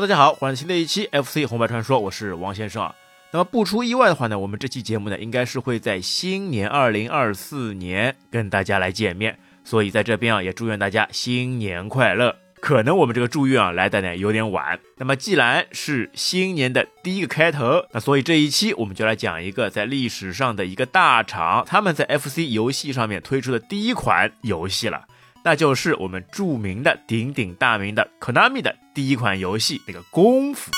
大家好，欢迎新的一期 FC 红白传说，我是王先生啊。那么不出意外的话呢，我们这期节目呢，应该是会在新年二零二四年跟大家来见面，所以在这边啊，也祝愿大家新年快乐。可能我们这个祝愿啊来的呢有点晚。那么既然是新年的第一个开头，那所以这一期我们就来讲一个在历史上的一个大厂，他们在 FC 游戏上面推出的第一款游戏了。那就是我们著名的、鼎鼎大名的 Konami 的第一款游戏，那个功夫。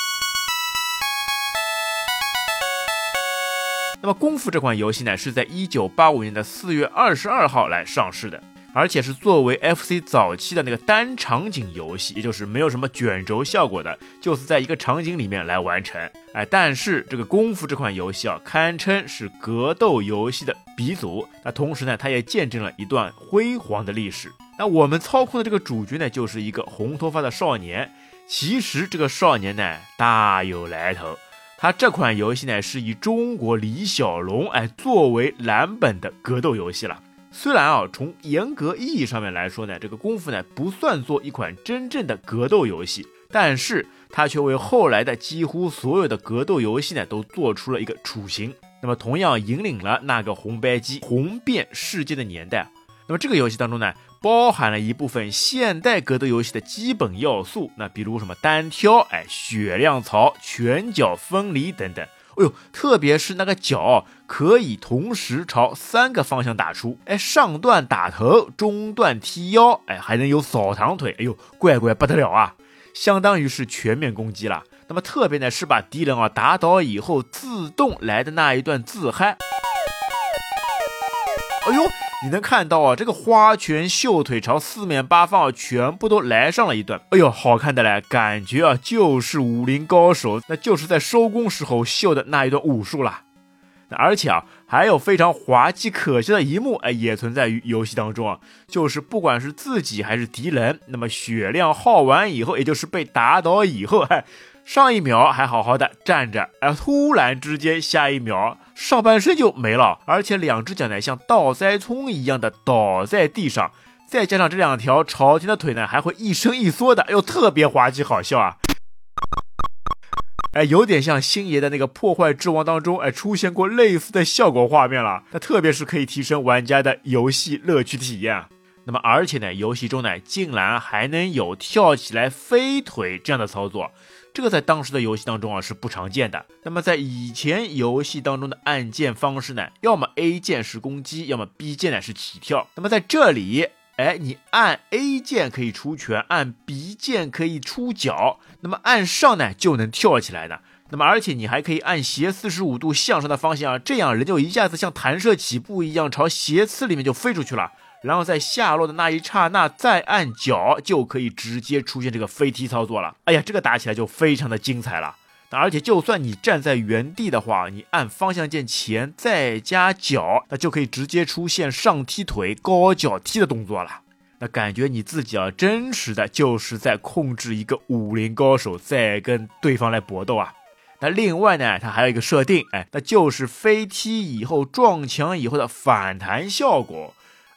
那么功夫这款游戏呢，是在一九八五年的四月二十二号来上市的，而且是作为 FC 早期的那个单场景游戏，也就是没有什么卷轴效果的，就是在一个场景里面来完成。哎，但是这个功夫这款游戏啊，堪称是格斗游戏的鼻祖。那同时呢，它也见证了一段辉煌的历史。那我们操控的这个主角呢，就是一个红头发的少年。其实这个少年呢，大有来头。他这款游戏呢，是以中国李小龙哎作为蓝本的格斗游戏了。虽然啊，从严格意义上面来说呢，这个功夫呢不算作一款真正的格斗游戏，但是它却为后来的几乎所有的格斗游戏呢都做出了一个雏形。那么同样引领了那个红白机红遍世界的年代。那么这个游戏当中呢？包含了一部分现代格斗游戏的基本要素，那比如什么单挑，哎，血量槽、拳脚分离等等。哎呦，特别是那个脚可以同时朝三个方向打出，哎，上段打头，中段踢腰，哎，还能有扫堂腿，哎呦，怪怪不得了啊！相当于是全面攻击了。那么特别呢是把敌人啊打倒以后自动来的那一段自嗨。哎呦！你能看到啊，这个花拳绣腿朝四面八方全部都来上了一段，哎呦，好看的嘞，感觉啊就是武林高手，那就是在收工时候秀的那一段武术啦。而且啊，还有非常滑稽可笑的一幕，哎，也存在于游戏当中啊，就是不管是自己还是敌人，那么血量耗完以后，也就是被打倒以后，嗨。上一秒还好好的站着，哎，突然之间下一秒上半身就没了，而且两只脚呢像倒栽葱一样的倒在地上，再加上这两条朝天的腿呢还会一伸一缩的，哎呦，特别滑稽好笑啊！哎，有点像星爷的那个破坏之王当中，哎，出现过类似的效果画面了。那特别是可以提升玩家的游戏乐趣体验。那么而且呢，游戏中呢竟然还能有跳起来飞腿这样的操作。这个在当时的游戏当中啊是不常见的。那么在以前游戏当中的按键方式呢，要么 A 键是攻击，要么 B 键呢是起跳。那么在这里，哎，你按 A 键可以出拳，按 B 键可以出脚，那么按上呢就能跳起来的。那么而且你还可以按斜四十五度向上的方向，这样人就一下子像弹射起步一样朝斜刺里面就飞出去了。然后在下落的那一刹那再按脚，就可以直接出现这个飞踢操作了。哎呀，这个打起来就非常的精彩了。那而且就算你站在原地的话，你按方向键前再加脚，那就可以直接出现上踢腿、高脚踢的动作了。那感觉你自己啊，真实的就是在控制一个武林高手，在跟对方来搏斗啊。那另外呢，它还有一个设定，哎，那就是飞踢以后撞墙以后的反弹效果。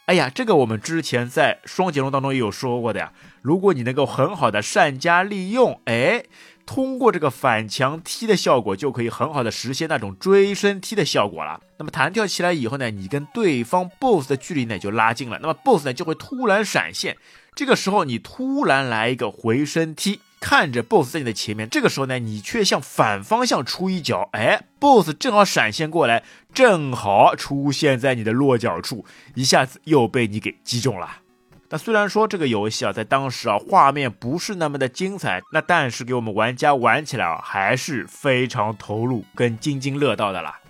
哎呀，这个我们之前在双截龙当中也有说过的呀。如果你能够很好的善加利用，哎，通过这个反墙踢的效果，就可以很好的实现那种追身踢的效果了。那么弹跳起来以后呢，你跟对方 BOSS 的距离呢就拉近了，那么 BOSS 呢就会突然闪现，这个时候你突然来一个回身踢。看着 BOSS 在你的前面，这个时候呢，你却向反方向出一脚，哎，BOSS 正好闪现过来，正好出现在你的落脚处，一下子又被你给击中了。那虽然说这个游戏啊，在当时啊，画面不是那么的精彩，那但是给我们玩家玩起来啊，还是非常投入跟津津乐道的啦。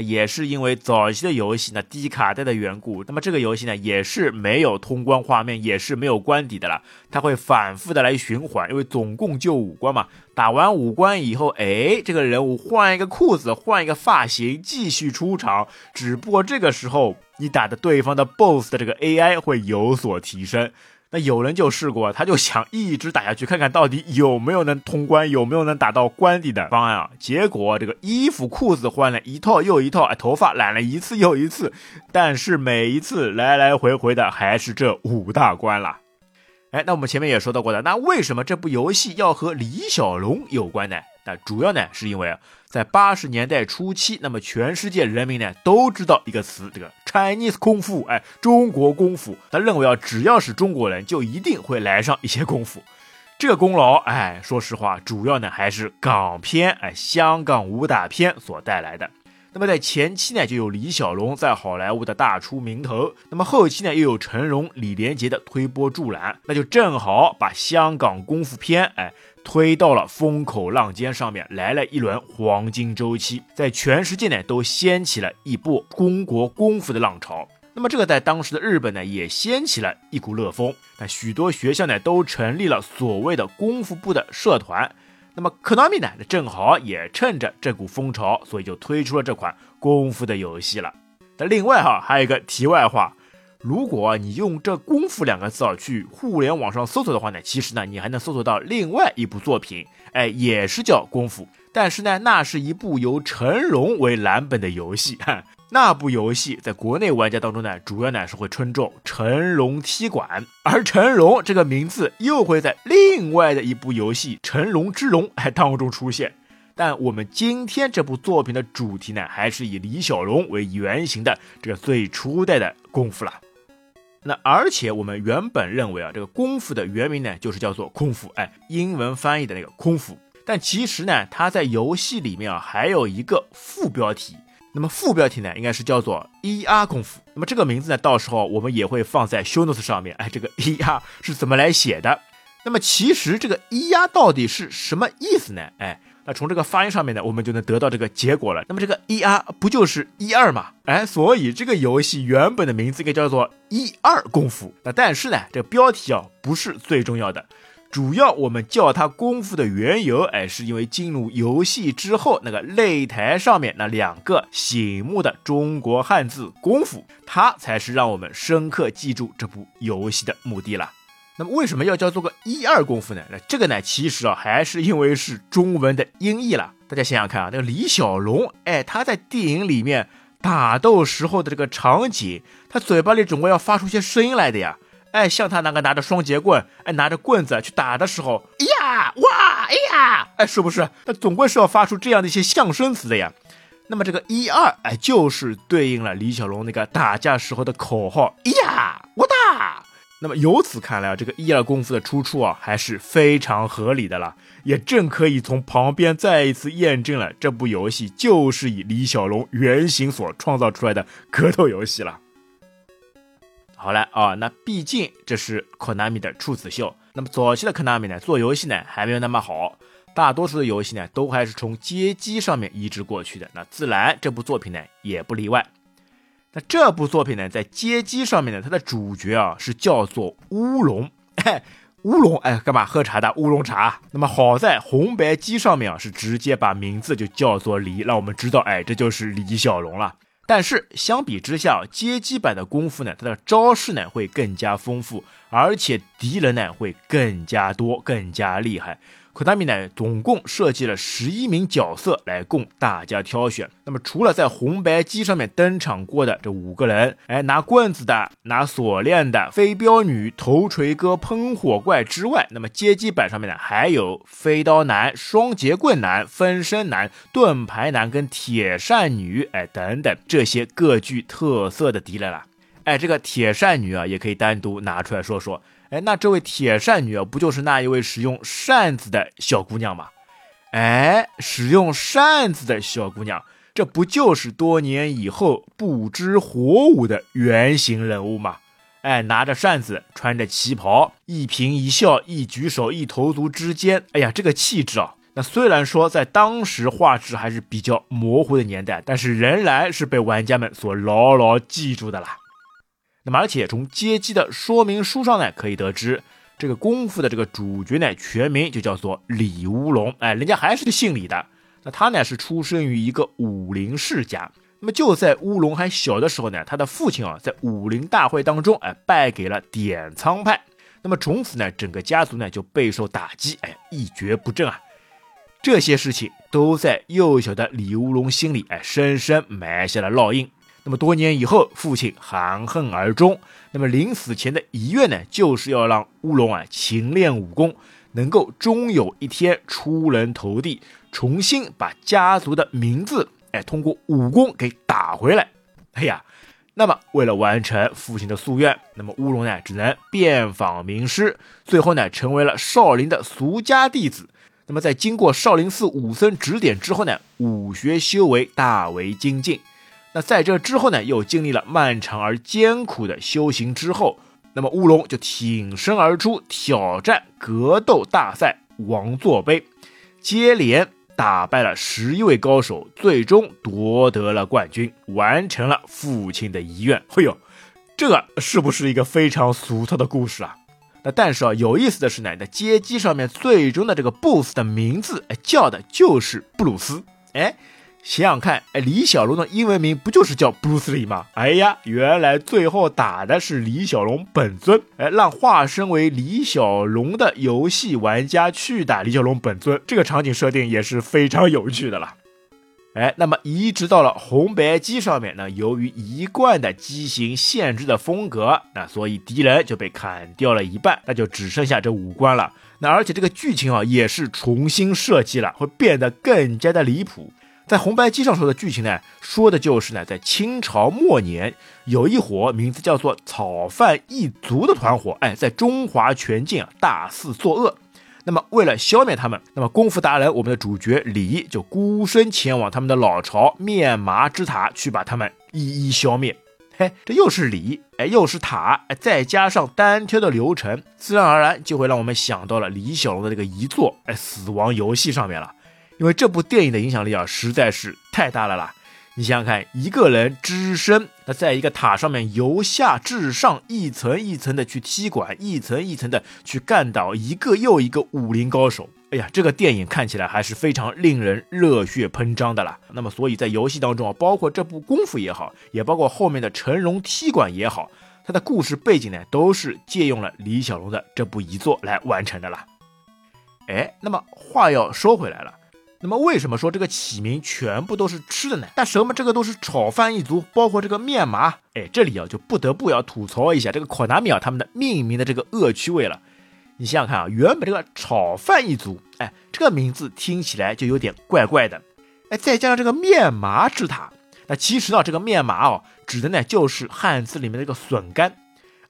也是因为早期的游戏呢低卡带的缘故，那么这个游戏呢也是没有通关画面，也是没有关底的了，它会反复的来循环，因为总共就五关嘛，打完五关以后，哎，这个人物换一个裤子，换一个发型，继续出场，只不过这个时候你打的对方的 BOSS 的这个 AI 会有所提升。那有人就试过，他就想一直打下去，看看到底有没有能通关，有没有能打到关底的方案啊？结果这个衣服裤子换了一套又一套，哎，头发染了一次又一次，但是每一次来来回回的还是这五大关了。哎，那我们前面也说到过的，那为什么这部游戏要和李小龙有关呢？那主要呢是因为，在八十年代初期，那么全世界人民呢都知道一个词，这个 Chinese 功夫，哎，中国功夫。他认为啊，只要是中国人，就一定会来上一些功夫。这个功劳，哎，说实话，主要呢还是港片，哎，香港武打片所带来的。那么在前期呢，就有李小龙在好莱坞的大出名头；那么后期呢，又有成龙、李连杰的推波助澜，那就正好把香港功夫片，哎，推到了风口浪尖上面，来了一轮黄金周期，在全世界呢都掀起了一波中国功夫的浪潮。那么这个在当时的日本呢，也掀起了一股热风，那许多学校呢都成立了所谓的功夫部的社团。那么，Konami 呢，正好也趁着这股风潮，所以就推出了这款功夫的游戏了。那另外哈，还有一个题外话，如果你用这“功夫”两个字啊去互联网上搜索的话呢，其实呢，你还能搜索到另外一部作品，哎，也是叫功夫，但是呢，那是一部由成龙为蓝本的游戏。那部游戏在国内玩家当中呢，主要呢是会称作成龙踢馆，而成龙这个名字又会在另外的一部游戏《成龙之龙》哎当中出现。但我们今天这部作品的主题呢，还是以李小龙为原型的这个最初代的功夫了。那而且我们原本认为啊，这个功夫的原名呢，就是叫做空腹，哎，英文翻译的那个空腹。但其实呢，它在游戏里面啊，还有一个副标题。那么副标题呢，应该是叫做 ER 功夫。那么这个名字呢，到时候我们也会放在 shoots 上面。哎，这个 ER 是怎么来写的？那么其实这个 ER 到底是什么意思呢？哎，那从这个发音上面呢，我们就能得到这个结果了。那么这个 ER 不就是一二嘛？哎，所以这个游戏原本的名字应该叫做一二功夫。那但是呢，这标题啊不是最重要的。主要我们叫它功夫的缘由，哎，是因为进入游戏之后，那个擂台上面那两个醒目的中国汉字“功夫”，它才是让我们深刻记住这部游戏的目的了。那么为什么要叫做个一二功夫呢？那这个呢，其实啊，还是因为是中文的音译了。大家想想看啊，那个李小龙，哎，他在电影里面打斗时候的这个场景，他嘴巴里总归要发出些声音来的呀。哎，像他那个拿着双节棍，哎，拿着棍子去打的时候，呀，哇，哎呀，哎，是不是？他总归是要发出这样的一些象声词的呀。那么这个一二，哎，就是对应了李小龙那个打架时候的口号，呀，我。那么由此看来啊，这个一二功夫的出处啊，还是非常合理的了，也正可以从旁边再一次验证了这部游戏就是以李小龙原型所创造出来的格斗游戏了。好了啊，那毕竟这是 Konami 的处子秀。那么早期的 Konami 呢，做游戏呢还没有那么好，大多数的游戏呢都还是从街机上面移植过去的。那自然这部作品呢也不例外。那这部作品呢在街机上面呢，它的主角啊是叫做乌龙。乌龙哎，干嘛喝茶的乌龙茶？那么好在红白机上面啊是直接把名字就叫做李，让我们知道哎这就是李小龙了。但是相比之下，街机版的功夫呢，它的招式呢会更加丰富，而且敌人呢会更加多、更加厉害。可达米呢，总共设计了十一名角色来供大家挑选。那么除了在红白机上面登场过的这五个人，哎，拿棍子的、拿锁链的、飞镖女、头锤哥、喷火怪之外，那么街机版上面呢，还有飞刀男、双节棍男、分身男、盾牌男跟铁扇女，哎，等等这些各具特色的敌人了。哎，这个铁扇女啊，也可以单独拿出来说说。哎，那这位铁扇女啊，不就是那一位使用扇子的小姑娘吗？哎，使用扇子的小姑娘，这不就是多年以后不知火舞的原型人物吗？哎，拿着扇子，穿着旗袍，一颦一笑，一举手，一投足之间，哎呀，这个气质啊！那虽然说在当时画质还是比较模糊的年代，但是仍然是被玩家们所牢牢记住的啦。那么，而且从街机的说明书上呢，可以得知，这个功夫的这个主角呢，全名就叫做李乌龙。哎，人家还是姓李的。那他呢，是出生于一个武林世家。那么就在乌龙还小的时候呢，他的父亲啊，在武林大会当中，哎，败给了点苍派。那么从此呢，整个家族呢就备受打击，哎，一蹶不振啊。这些事情都在幼小的李乌龙心里，哎，深深埋下了烙印。那么多年以后，父亲含恨而终。那么临死前的遗愿呢，就是要让乌龙啊勤练武功，能够终有一天出人头地，重新把家族的名字哎通过武功给打回来。哎呀，那么为了完成父亲的夙愿，那么乌龙呢只能遍访名师，最后呢成为了少林的俗家弟子。那么在经过少林寺武僧指点之后呢，武学修为大为精进。那在这之后呢，又经历了漫长而艰苦的修行之后，那么乌龙就挺身而出，挑战格斗大赛王座杯，接连打败了十一位高手，最终夺得了冠军，完成了父亲的遗愿。哎呦，这个是不是一个非常俗套的故事啊？那但是啊，有意思的是呢，那街机上面最终的这个 BOSS 的名字，叫的就是布鲁斯。哎，想想看，哎，李小龙的英文名不就是叫 Bruce Lee 吗？哎呀，原来最后打的是李小龙本尊。哎，让化身为李小龙的游戏玩家去打李小龙本尊，这个场景设定也是非常有趣的了。哎，那么移植到了红白机上面，那由于一贯的机型限制的风格，那所以敌人就被砍掉了一半，那就只剩下这五关了。那而且这个剧情啊也是重新设计了，会变得更加的离谱。在红白机上说的剧情呢，说的就是呢，在清朝末年，有一伙名字叫做草饭一族的团伙，哎，在中华全境啊大肆作恶。那么，为了消灭他们，那么功夫达人我们的主角李就孤身前往他们的老巢面麻之塔，去把他们一一消灭。嘿，这又是李，哎，又是塔，哎，再加上单挑的流程，自然而然就会让我们想到了李小龙的这个遗作，哎，死亡游戏上面了。因为这部电影的影响力啊，实在是太大了啦。你想想看，一个人只身，那在一个塔上面由下至上，一层一层的去踢馆，一层一层的去干倒一个又一个武林高手。哎呀，这个电影看起来还是非常令人热血喷张的啦。那么，所以在游戏当中啊，包括这部功夫也好，也包括后面的成龙踢馆也好，它的故事背景呢，都是借用了李小龙的这部遗作来完成的啦。哎，那么话要说回来了。那么为什么说这个起名全部都是吃的呢？但什么这个都是炒饭一族，包括这个面麻，哎，这里啊就不得不要吐槽一下这个考纳米啊他们的命名的这个恶趣味了。你想想看啊，原本这个炒饭一族，哎，这个名字听起来就有点怪怪的，哎，再加上这个面麻之塔，那其实呢这个面麻哦指的呢就是汉字里面的这个笋干，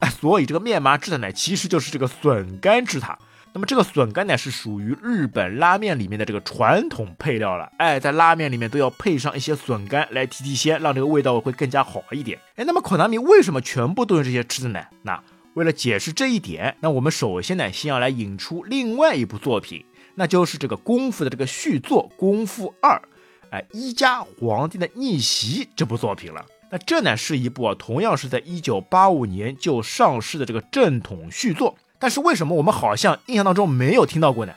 哎，所以这个面麻之塔呢其实就是这个笋干之塔。那么这个笋干呢，是属于日本拉面里面的这个传统配料了。哎，在拉面里面都要配上一些笋干来提提鲜，让这个味道会更加好一点。哎，那么口南米为什么全部都用这些吃的呢？那为了解释这一点，那我们首先呢，先要来引出另外一部作品，那就是这个功夫的这个续作《功夫二》，哎，一家皇帝的逆袭这部作品了。那这呢是一部，同样是在一九八五年就上市的这个正统续作。但是为什么我们好像印象当中没有听到过呢？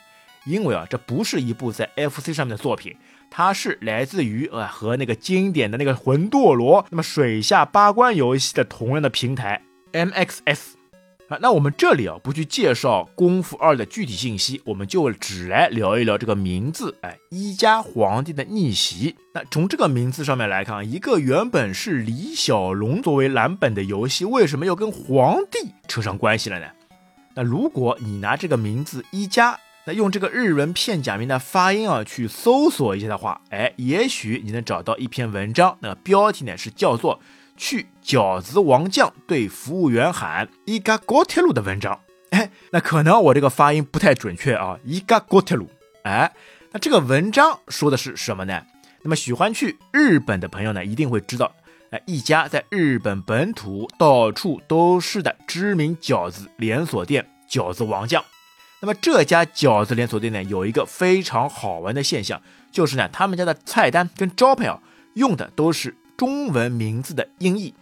因为啊，这不是一部在 FC 上面的作品，它是来自于呃和那个经典的那个魂斗罗，那么水下八关游戏的同样的平台 MXS 啊。那我们这里啊不去介绍功夫二的具体信息，我们就只来聊一聊这个名字，哎，一家皇帝的逆袭。那从这个名字上面来看，一个原本是李小龙作为蓝本的游戏，为什么又跟皇帝扯上关系了呢？那如果你拿这个名字一加，那用这个日文片假名的发音啊去搜索一下的话，哎，也许你能找到一篇文章。那标题呢是叫做“去饺子王将对服务员喊伊嘎高铁路”的文章。哎，那可能我这个发音不太准确啊，伊嘎高铁路。哎，那这个文章说的是什么呢？那么喜欢去日本的朋友呢，一定会知道。哎，一家在日本本土到处都是的知名饺子连锁店——饺子王酱。那么这家饺子连锁店呢，有一个非常好玩的现象，就是呢，他们家的菜单跟招牌啊，用的都是中文名字的音译。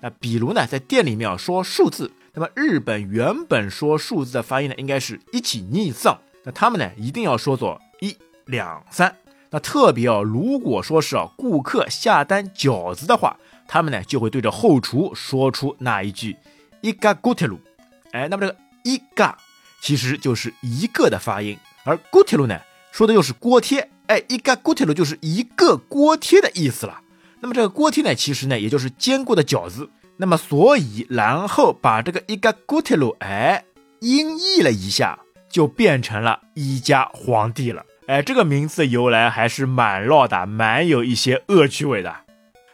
那比如呢，在店里面啊说数字，那么日本原本说数字的发音呢，应该是一起逆丧，那他们呢一定要说作一两三。那特别啊，如果说是啊顾客下单饺子的话。他们呢就会对着后厨说出那一句“一嘎锅铁路”，哎，那么这个“一嘎”其实就是一个的发音，而“锅铁路”呢说的又是锅贴，哎，“一嘎锅铁路”就是一个锅贴的意思了。那么这个锅贴呢，其实呢也就是煎过的饺子。那么所以然后把这个一个锅贴路哎音译了一下，就变成了一家皇帝了。哎，这个名字的由来还是蛮绕的，蛮有一些恶趣味的。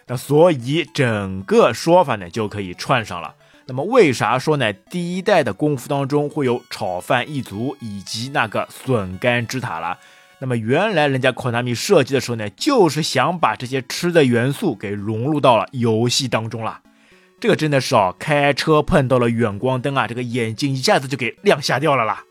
那所以整个说法呢就可以串上了。那么为啥说呢？第一代的功夫当中会有炒饭一族以及那个笋干之塔了。那么原来人家考纳米设计的时候呢，就是想把这些吃的元素给融入到了游戏当中了。这个真的是哦，开车碰到了远光灯啊，这个眼睛一下子就给亮瞎掉了啦。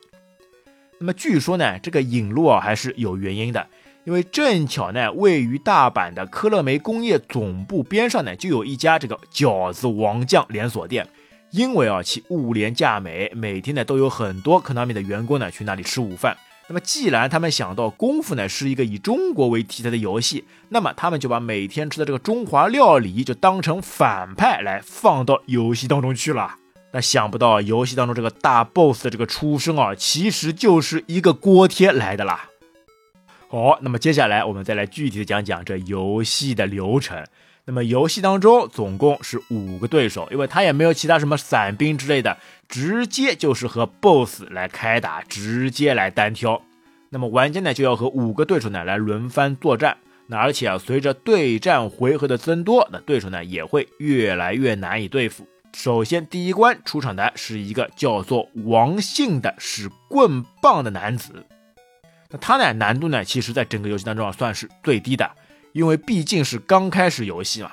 那么据说呢，这个引入啊还是有原因的，因为正巧呢，位于大阪的科乐梅工业总部边上呢，就有一家这个饺子王将连锁店。因为啊，其物廉价美，每天呢都有很多科纳米的员工呢去那里吃午饭。那么既然他们想到功夫呢是一个以中国为题材的游戏，那么他们就把每天吃的这个中华料理就当成反派来放到游戏当中去了。那想不到游戏当中这个大 boss 的这个出生啊，其实就是一个锅贴来的啦。好，那么接下来我们再来具体的讲讲这游戏的流程。那么游戏当中总共是五个对手，因为他也没有其他什么散兵之类的，直接就是和 boss 来开打，直接来单挑。那么玩家呢就要和五个对手呢来轮番作战。那而且啊，随着对战回合的增多，那对手呢也会越来越难以对付。首先，第一关出场的是一个叫做王信的使棍棒的男子。那他呢，难度呢，其实在整个游戏当中啊，算是最低的，因为毕竟是刚开始游戏嘛。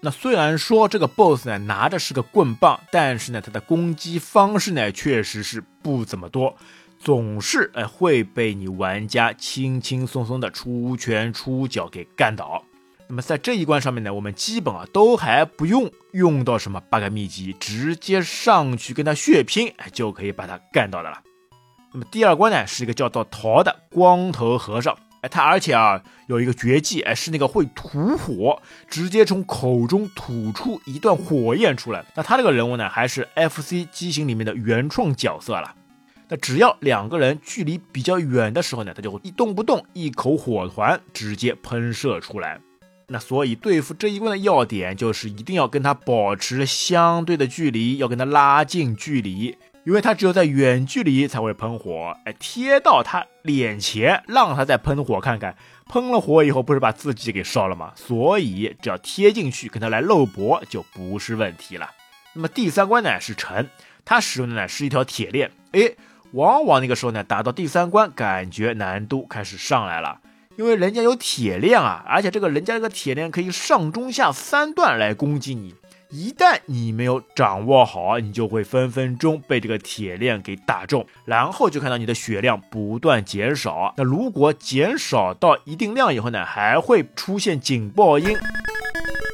那虽然说这个 BOSS 呢拿的是个棍棒，但是呢，他的攻击方式呢，确实是不怎么多，总是哎会被你玩家轻轻松松的出拳出脚给干倒。那么在这一关上面呢，我们基本啊都还不用用到什么 bug 秘籍，直接上去跟他血拼，哎就可以把他干到的了。那么第二关呢是一个叫做桃的光头和尚，哎他而且啊有一个绝技，哎是那个会吐火，直接从口中吐出一段火焰出来。那他这个人物呢还是 FC 机型里面的原创角色了。那只要两个人距离比较远的时候呢，他就会一动不动，一口火团直接喷射出来。那所以对付这一关的要点就是一定要跟他保持相对的距离，要跟他拉近距离，因为他只有在远距离才会喷火，哎，贴到他脸前让他再喷火看看，喷了火以后不是把自己给烧了吗？所以只要贴进去跟他来肉搏就不是问题了。那么第三关呢是沉，他使用的呢是一条铁链，哎，往往那个时候呢打到第三关，感觉难度开始上来了。因为人家有铁链啊，而且这个人家这个铁链可以上中下三段来攻击你。一旦你没有掌握好，你就会分分钟被这个铁链给打中，然后就看到你的血量不断减少。那如果减少到一定量以后呢，还会出现警报音。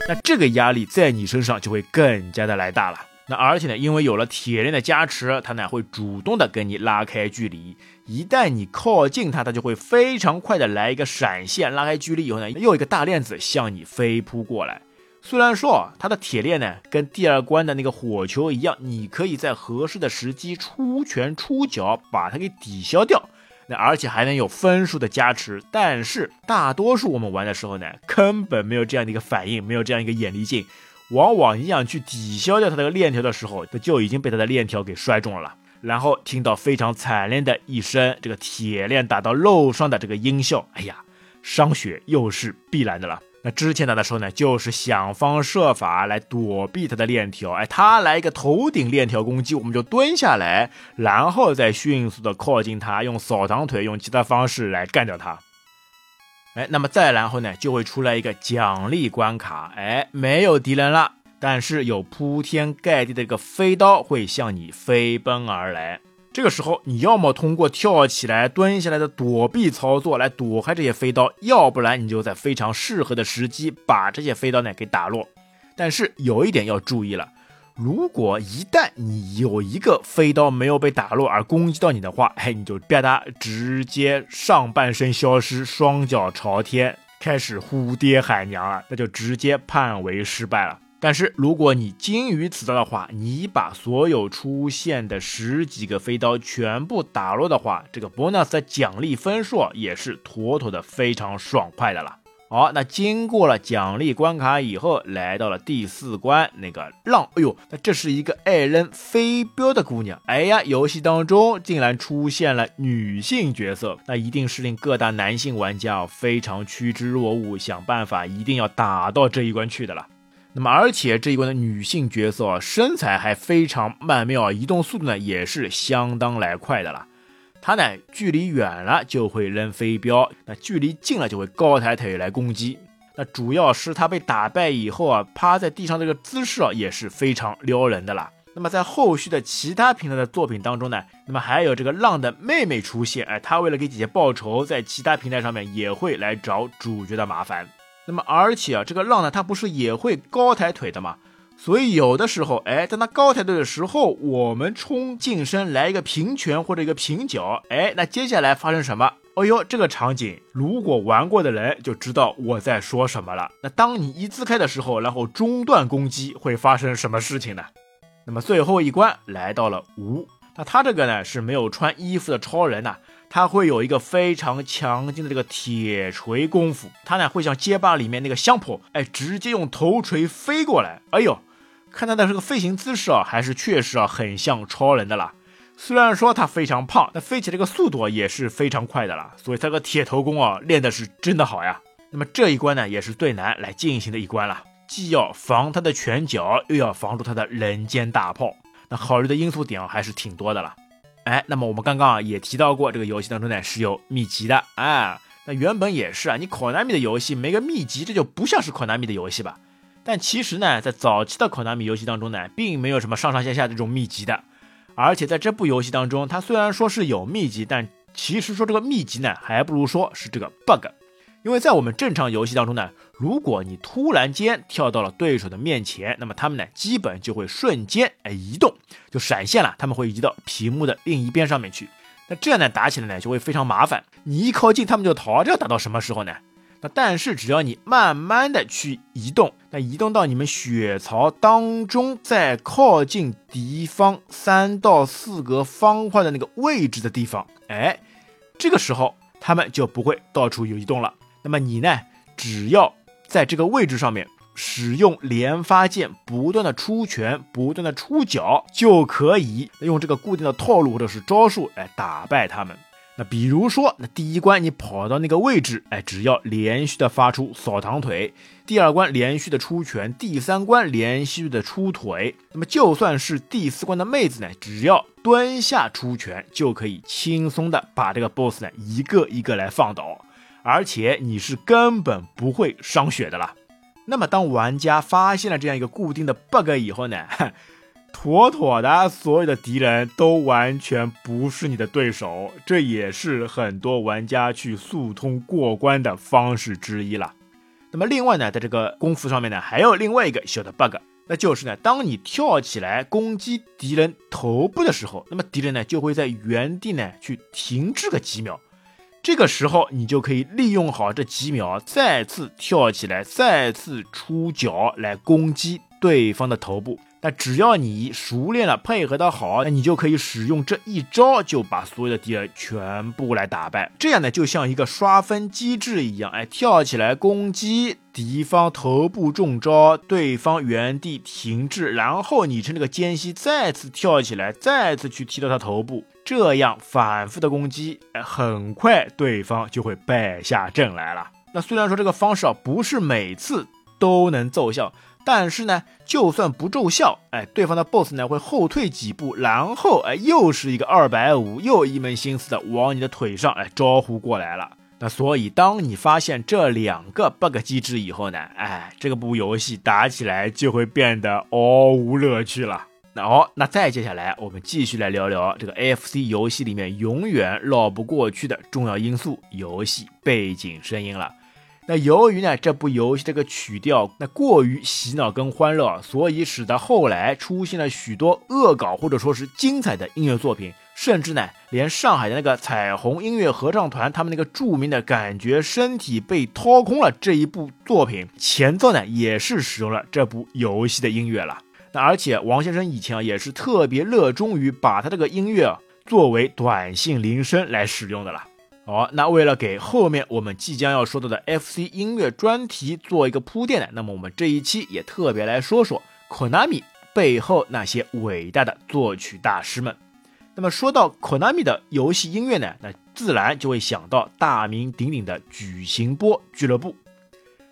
那这个压力在你身上就会更加的来大了。那而且呢，因为有了铁链的加持，它呢会主动的跟你拉开距离。一旦你靠近它，它就会非常快的来一个闪现，拉开距离以后呢，又一个大链子向你飞扑过来。虽然说它的铁链呢跟第二关的那个火球一样，你可以在合适的时机出拳出脚把它给抵消掉，那而且还能有分数的加持。但是大多数我们玩的时候呢，根本没有这样的一个反应，没有这样一个眼力劲。往往你想去抵消掉它这个链条的时候，他就已经被它的链条给摔中了，然后听到非常惨烈的一声这个铁链打到肉上的这个音效，哎呀，伤血又是必然的了。那之前打的时候呢，就是想方设法来躲避他的链条，哎，他来一个头顶链条攻击，我们就蹲下来，然后再迅速的靠近他，用扫堂腿，用其他方式来干掉他。哎，那么再然后呢，就会出来一个奖励关卡。哎，没有敌人了，但是有铺天盖地的一个飞刀会向你飞奔而来。这个时候，你要么通过跳起来、蹲下来的躲避操作来躲开这些飞刀，要不然你就在非常适合的时机把这些飞刀呢给打落。但是有一点要注意了。如果一旦你有一个飞刀没有被打落而攻击到你的话，哎，你就啪嗒直接上半身消失，双脚朝天，开始呼爹喊娘了，那就直接判为失败了。但是如果你精于此招的话，你把所有出现的十几个飞刀全部打落的话，这个 bonus 的奖励分数也是妥妥的非常爽快的了。好，那经过了奖励关卡以后，来到了第四关那个浪。哎呦，那这是一个爱扔飞镖的姑娘。哎呀，游戏当中竟然出现了女性角色，那一定是令各大男性玩家非常趋之若鹜，想办法一定要打到这一关去的了。那么，而且这一关的女性角色啊身材还非常曼妙，移动速度呢也是相当来快的了。她呢，距离远了就会扔飞镖，那距离近了就会高抬腿来攻击。那主要是他被打败以后啊，趴在地上这个姿势啊也是非常撩人的啦。那么在后续的其他平台的作品当中呢，那么还有这个浪的妹妹出现，哎，她为了给姐姐报仇，在其他平台上面也会来找主角的麻烦。那么而且啊，这个浪呢，他不是也会高抬腿的吗？所以有的时候，哎，在它高抬腿的时候，我们冲近身来一个平拳或者一个平脚，哎，那接下来发生什么？哦呦，这个场景，如果玩过的人就知道我在说什么了。那当你一字开的时候，然后中断攻击，会发生什么事情呢？那么最后一关来到了无，那他这个呢是没有穿衣服的超人呐，他会有一个非常强劲的这个铁锤功夫，他呢会像街霸里面那个香婆，哎，直接用头锤飞过来，哎呦。看他的这个飞行姿势啊，还是确实啊很像超人的啦。虽然说他非常胖，但飞起这个速度也是非常快的啦。所以他个铁头功啊练的是真的好呀。那么这一关呢，也是最难来进行的一关了，既要防他的拳脚，又要防住他的人间大炮。那考虑的因素点还是挺多的了。哎，那么我们刚刚啊也提到过，这个游戏当中呢是有秘籍的啊。那原本也是啊，你考南米的游戏没个秘籍，这就不像是考南米的游戏吧。但其实呢，在早期的考纳米游戏当中呢，并没有什么上上下下这种秘籍的。而且在这部游戏当中，它虽然说是有秘籍，但其实说这个秘籍呢，还不如说是这个 bug。因为在我们正常游戏当中呢，如果你突然间跳到了对手的面前，那么他们呢，基本就会瞬间哎移动，就闪现了，他们会移到屏幕的另一边上面去。那这样呢，打起来呢就会非常麻烦。你一靠近，他们就逃，这要打到什么时候呢？那但是只要你慢慢的去移动，那移动到你们血槽当中，在靠近敌方三到四个方块的那个位置的地方，哎，这个时候他们就不会到处有移动了。那么你呢，只要在这个位置上面使用连发键，不断的出拳，不断的出脚，就可以用这个固定的套路或者是招数来打败他们。那比如说，那第一关你跑到那个位置，哎，只要连续的发出扫堂腿；第二关连续的出拳；第三关连续的出腿。那么就算是第四关的妹子呢，只要蹲下出拳，就可以轻松的把这个 boss 呢一个一个来放倒，而且你是根本不会伤血的了。那么当玩家发现了这样一个固定的 bug 以后呢？妥妥的，所有的敌人都完全不是你的对手，这也是很多玩家去速通过关的方式之一了。那么另外呢，在这个功夫上面呢，还有另外一个小的 bug，那就是呢，当你跳起来攻击敌人头部的时候，那么敌人呢就会在原地呢去停滞个几秒，这个时候你就可以利用好这几秒，再次跳起来，再次出脚来攻击对方的头部。那只要你熟练了，配合的好，那你就可以使用这一招，就把所有的敌人全部来打败。这样呢，就像一个刷分机制一样，哎，跳起来攻击敌方头部中招，对方原地停滞，然后你趁这个间隙再次跳起来，再次去踢到他头部，这样反复的攻击，哎，很快对方就会败下阵来了。那虽然说这个方式啊，不是每次都能奏效。但是呢，就算不奏效，哎，对方的 boss 呢会后退几步，然后哎，又是一个二百五，又一门心思的往你的腿上哎招呼过来了。那所以，当你发现这两个 bug 机制以后呢，哎，这个部游戏打起来就会变得毫无乐趣了。那好，那再接下来，我们继续来聊聊这个 AFC 游戏里面永远绕不过去的重要因素——游戏背景声音了。那由于呢这部游戏这个曲调那过于洗脑跟欢乐，所以使得后来出现了许多恶搞或者说是精彩的音乐作品，甚至呢连上海的那个彩虹音乐合唱团他们那个著名的感觉身体被掏空了这一部作品前奏呢也是使用了这部游戏的音乐了。那而且王先生以前啊也是特别热衷于把他这个音乐作为短信铃声来使用的了。好，那为了给后面我们即将要说到的 FC 音乐专题做一个铺垫呢，那么我们这一期也特别来说说 Konami 背后那些伟大的作曲大师们。那么说到 Konami 的游戏音乐呢，那自然就会想到大名鼎鼎的矩形波俱乐部。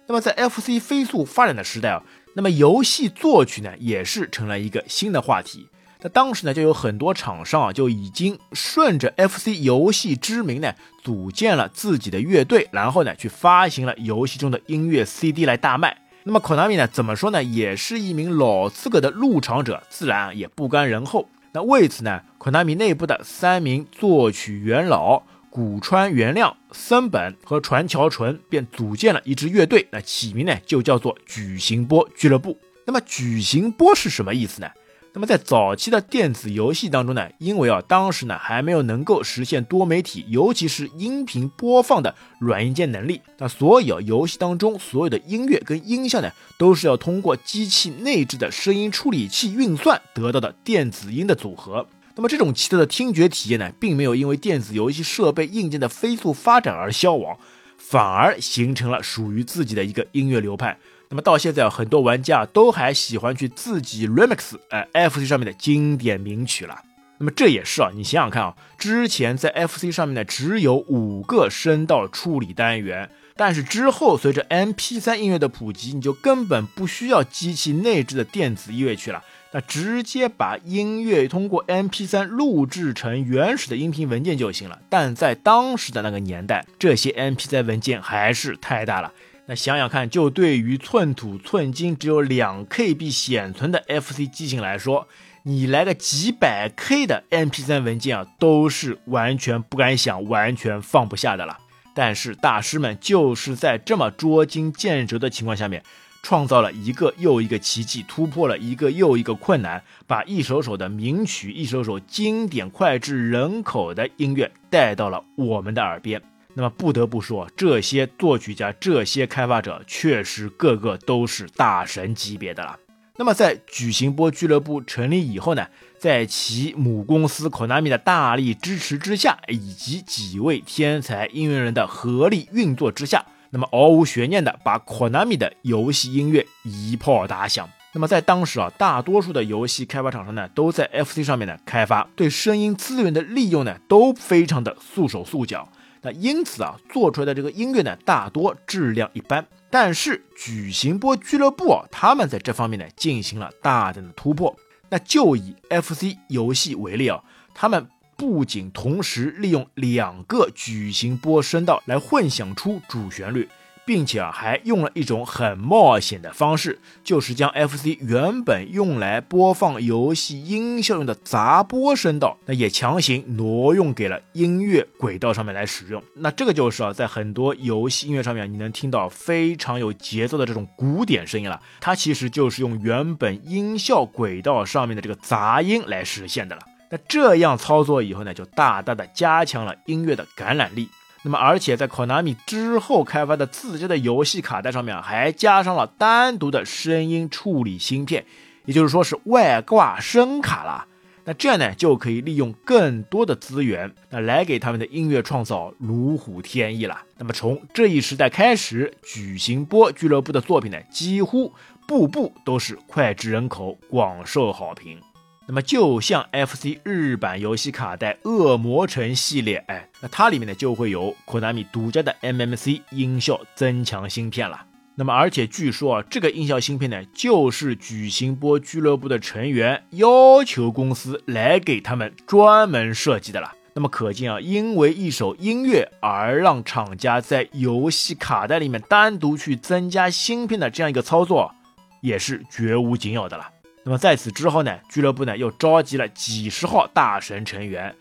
那么在 FC 飞速发展的时代啊，那么游戏作曲呢也是成了一个新的话题。那当时呢，就有很多厂商啊，就已经顺着 FC 游戏之名呢，组建了自己的乐队，然后呢，去发行了游戏中的音乐 CD 来大卖。那么 Konami 呢，怎么说呢，也是一名老资格的入场者，自然也不甘人后。那为此呢，Konami 内部的三名作曲元老古川元亮、森本和船桥纯便组建了一支乐队，那起名呢，就叫做矩形波俱乐部。那么矩形波是什么意思呢？那么在早期的电子游戏当中呢，因为啊当时呢还没有能够实现多媒体，尤其是音频播放的软硬件能力，那所以啊游戏当中所有的音乐跟音效呢，都是要通过机器内置的声音处理器运算得到的电子音的组合。那么这种奇特的听觉体验呢，并没有因为电子游戏设备硬件的飞速发展而消亡，反而形成了属于自己的一个音乐流派。那么到现在，很多玩家都还喜欢去自己 remix 哎 FC 上面的经典名曲了。那么这也是啊，你想想看啊，之前在 FC 上面呢只有五个声道处理单元，但是之后随着 MP3 音乐的普及，你就根本不需要机器内置的电子音乐去了，那直接把音乐通过 MP3 录制成原始的音频文件就行了。但在当时的那个年代，这些 MP3 文件还是太大了。那想想看，就对于寸土寸金、只有两 KB 显存的 FC 机型来说，你来个几百 K 的 MP3 文件啊，都是完全不敢想、完全放不下的了。但是大师们就是在这么捉襟见肘的情况下面，创造了一个又一个奇迹，突破了一个又一个困难，把一首首的名曲、一首首经典脍炙人口的音乐带到了我们的耳边。那么不得不说，这些作曲家、这些开发者确实个个都是大神级别的了。那么在矩形波俱乐部成立以后呢，在其母公司 Konami 的大力支持之下，以及几位天才音乐人的合力运作之下，那么毫无悬念的把 Konami 的游戏音乐一炮打响。那么在当时啊，大多数的游戏开发厂商呢，都在 FC 上面呢开发，对声音资源的利用呢，都非常的束手束脚。那因此啊，做出来的这个音乐呢，大多质量一般。但是矩形波俱乐部啊，他们在这方面呢，进行了大胆的突破。那就以 FC 游戏为例啊，他们不仅同时利用两个矩形波声道来混响出主旋律。并且啊，还用了一种很冒险的方式，就是将 FC 原本用来播放游戏音效用的杂波声道，那也强行挪用给了音乐轨道上面来使用。那这个就是啊，在很多游戏音乐上面，你能听到非常有节奏的这种古典声音了。它其实就是用原本音效轨道上面的这个杂音来实现的了。那这样操作以后呢，就大大的加强了音乐的感染力。那么，而且在 Konami 之后开发的自家的游戏卡带上面，还加上了单独的声音处理芯片，也就是说是外挂声卡了。那这样呢，就可以利用更多的资源，那来给他们的音乐创造如虎添翼了。那么从这一时代开始，矩形波俱乐部的作品呢，几乎步步都是脍炙人口，广受好评。那么就像 FC 日版游戏卡带《恶魔城》系列，哎，那它里面呢就会有 Konami 独家的 MMC 音效增强芯片了。那么而且据说啊，这个音效芯片呢，就是矩形波俱乐部的成员要求公司来给他们专门设计的了。那么可见啊，因为一首音乐而让厂家在游戏卡带里面单独去增加芯片的这样一个操作，也是绝无仅有的了。那么在此之后呢，俱乐部呢又召集了几十号大神成员，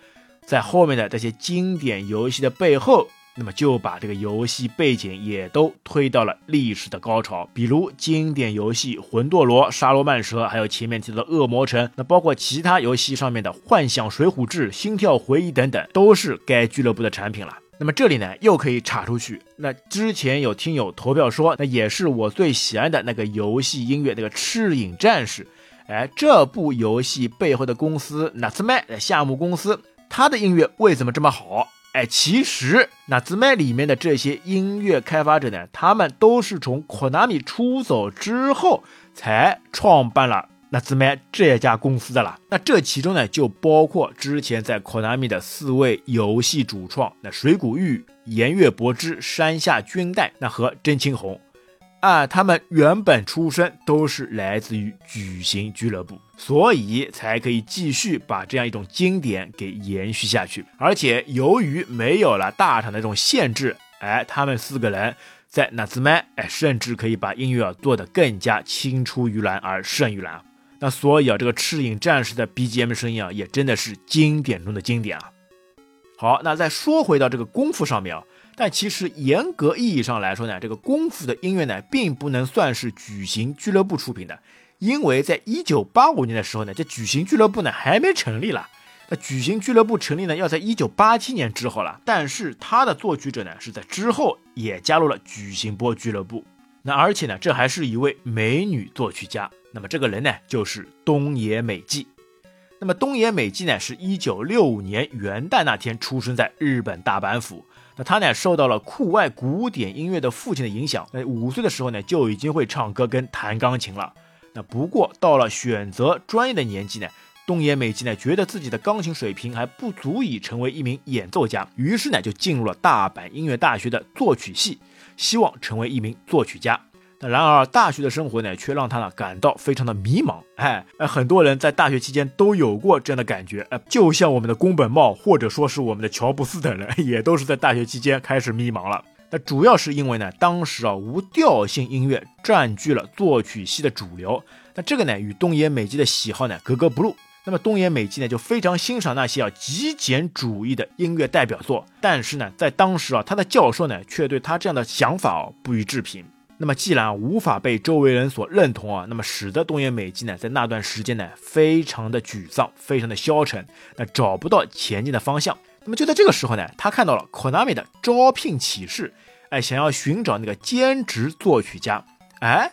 在后面的这些经典游戏的背后，那么就把这个游戏背景也都推到了历史的高潮。比如经典游戏《魂斗罗》《沙罗曼蛇》，还有前面提到的《恶魔城》，那包括其他游戏上面的《幻想水浒志》《心跳回忆》等等，都是该俱乐部的产品了。那么这里呢，又可以查出去。那之前有听友投票说，那也是我最喜爱的那个游戏音乐，那个《赤影战士》。哎，这部游戏背后的公司 n a t s m 的项目公司，它的音乐为什么这么好？哎，其实纳兹麦里面的这些音乐开发者呢，他们都是从 Konami 出走之后才创办了那自麦这家公司的啦。那这其中呢，就包括之前在 Konami 的四位游戏主创，那水谷玉、岩月博之、山下君代，那和真青红。啊，他们原本出身都是来自于矩形俱乐部，所以才可以继续把这样一种经典给延续下去。而且由于没有了大厂的这种限制，哎，他们四个人在那兹麦，哎，甚至可以把音乐啊做得更加青出于蓝而胜于蓝。那所以啊，这个赤影战士的 BGM 声音啊，也真的是经典中的经典啊。好，那再说回到这个功夫上面啊。但其实严格意义上来说呢，这个功夫的音乐呢，并不能算是矩形俱乐部出品的，因为在一九八五年的时候呢，这矩形俱乐部呢还没成立了。那矩形俱乐部成立呢，要在一九八七年之后了。但是他的作曲者呢，是在之后也加入了矩形波俱乐部。那而且呢，这还是一位美女作曲家。那么这个人呢，就是东野美纪。那么东野美纪呢，是一九六五年元旦那天出生在日本大阪府。那他呢，受到了酷爱古典音乐的父亲的影响，那五岁的时候呢，就已经会唱歌跟弹钢琴了。那不过到了选择专业的年纪呢，东野美纪呢，觉得自己的钢琴水平还不足以成为一名演奏家，于是呢，就进入了大阪音乐大学的作曲系，希望成为一名作曲家。然而，大学的生活呢，却让他呢感到非常的迷茫。哎，哎，很多人在大学期间都有过这样的感觉。哎，就像我们的宫本茂，或者说是我们的乔布斯等人，也都是在大学期间开始迷茫了。那主要是因为呢，当时啊，无调性音乐占据了作曲系的主流。那这个呢，与东野美纪的喜好呢格格不入。那么东野美纪呢，就非常欣赏那些啊极简主义的音乐代表作。但是呢，在当时啊，他的教授呢，却对他这样的想法哦不予置评。那么既然无法被周围人所认同啊，那么使得东野美纪呢，在那段时间呢，非常的沮丧，非常的消沉，那找不到前进的方向。那么就在这个时候呢，他看到了 Konami 的招聘启事，哎，想要寻找那个兼职作曲家。哎，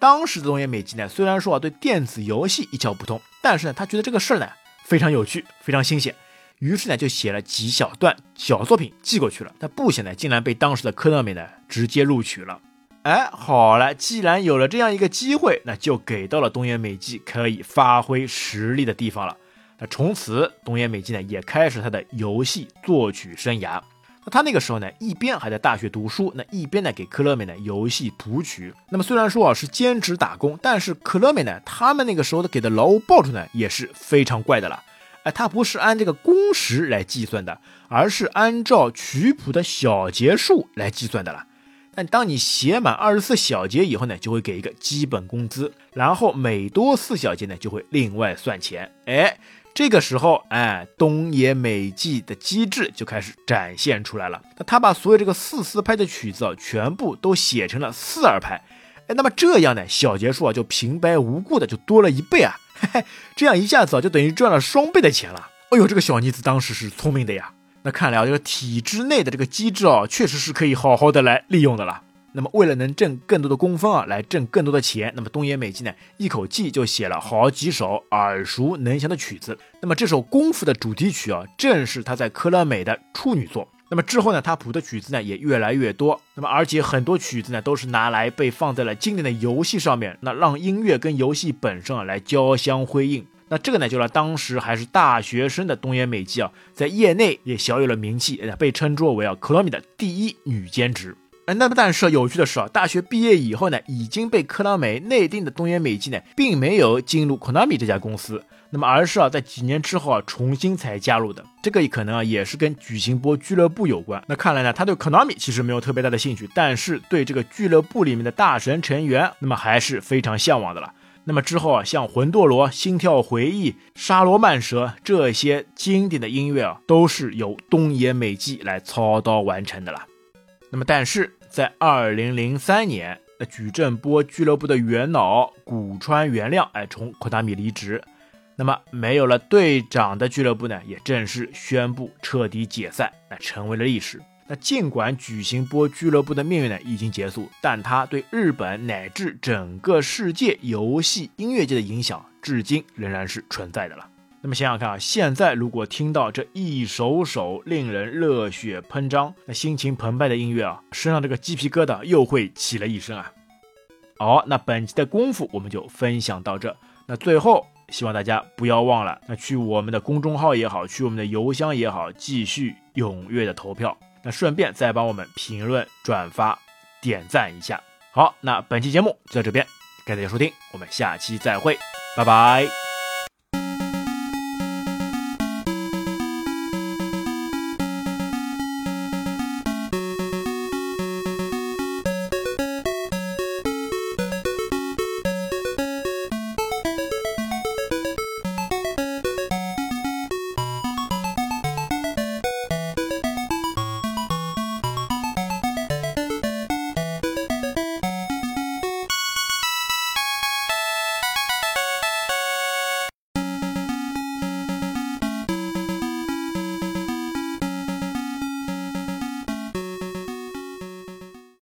当时的东野美纪呢，虽然说啊对电子游戏一窍不通，但是呢，他觉得这个事儿呢非常有趣，非常新鲜，于是呢就写了几小段小作品寄过去了。他不想呢，竟然被当时的科乐美呢直接录取了。哎，好了，既然有了这样一个机会，那就给到了东野美纪可以发挥实力的地方了。那从此，东野美纪呢也开始他的游戏作曲生涯。那他那个时候呢，一边还在大学读书，那一边呢给科乐美呢游戏谱曲。那么虽然说啊是兼职打工，但是科乐美呢他们那个时候的给的劳务报酬呢也是非常怪的了。哎，他不是按这个工时来计算的，而是按照曲谱的小节数来计算的了。但当你写满二十四小节以后呢，就会给一个基本工资，然后每多四小节呢，就会另外算钱。哎，这个时候，哎，东野美纪的机智就开始展现出来了。那他把所有这个四四拍的曲子啊，全部都写成了四二拍。哎，那么这样呢，小节数啊就平白无故的就多了一倍啊，嘿嘿，这样一下子啊就等于赚了双倍的钱了。哎呦，这个小妮子当时是聪明的呀。那看来啊，这个体制内的这个机制啊，确实是可以好好的来利用的了。那么为了能挣更多的工分啊，来挣更多的钱，那么东野美纪呢，一口气就写了好几首耳熟能详的曲子。那么这首《功夫》的主题曲啊，正是他在科乐美的处女作。那么之后呢，他谱的曲子呢也越来越多。那么而且很多曲子呢，都是拿来被放在了经典的游戏上面，那让音乐跟游戏本身啊来交相辉映。那这个呢，就让当时还是大学生的东野美纪啊，在业内也小有了名气，被称作为啊科拉米的第一女兼职。那么但是有趣的是啊，大学毕业以后呢，已经被科拉美内定的东野美纪呢，并没有进入 Konami 这家公司，那么而是啊，在几年之后啊，重新才加入的。这个可能啊，也是跟举行波俱乐部有关。那看来呢，他对 Konami 其实没有特别大的兴趣，但是对这个俱乐部里面的大神成员，那么还是非常向往的了。那么之后啊，像《魂斗罗》《心跳回忆》《沙罗曼蛇》这些经典的音乐啊，都是由东野美纪来操刀完成的了。那么，但是在二零零三年，那矩阵波俱乐部的元老古川元亮哎从科达米离职，那么没有了队长的俱乐部呢，也正式宣布彻底解散，那成为了历史。那尽管举行波俱乐部的命运呢已经结束，但它对日本乃至整个世界游戏音乐界的影响，至今仍然是存在的了。那么想想看啊，现在如果听到这一首首令人热血喷张、那心情澎湃的音乐啊，身上这个鸡皮疙瘩又会起了一身啊。好，那本期的功夫我们就分享到这。那最后，希望大家不要忘了，那去我们的公众号也好，去我们的邮箱也好，继续踊跃的投票。那顺便再帮我们评论、转发、点赞一下。好，那本期节目就到这边，感谢收听，我们下期再会，拜拜。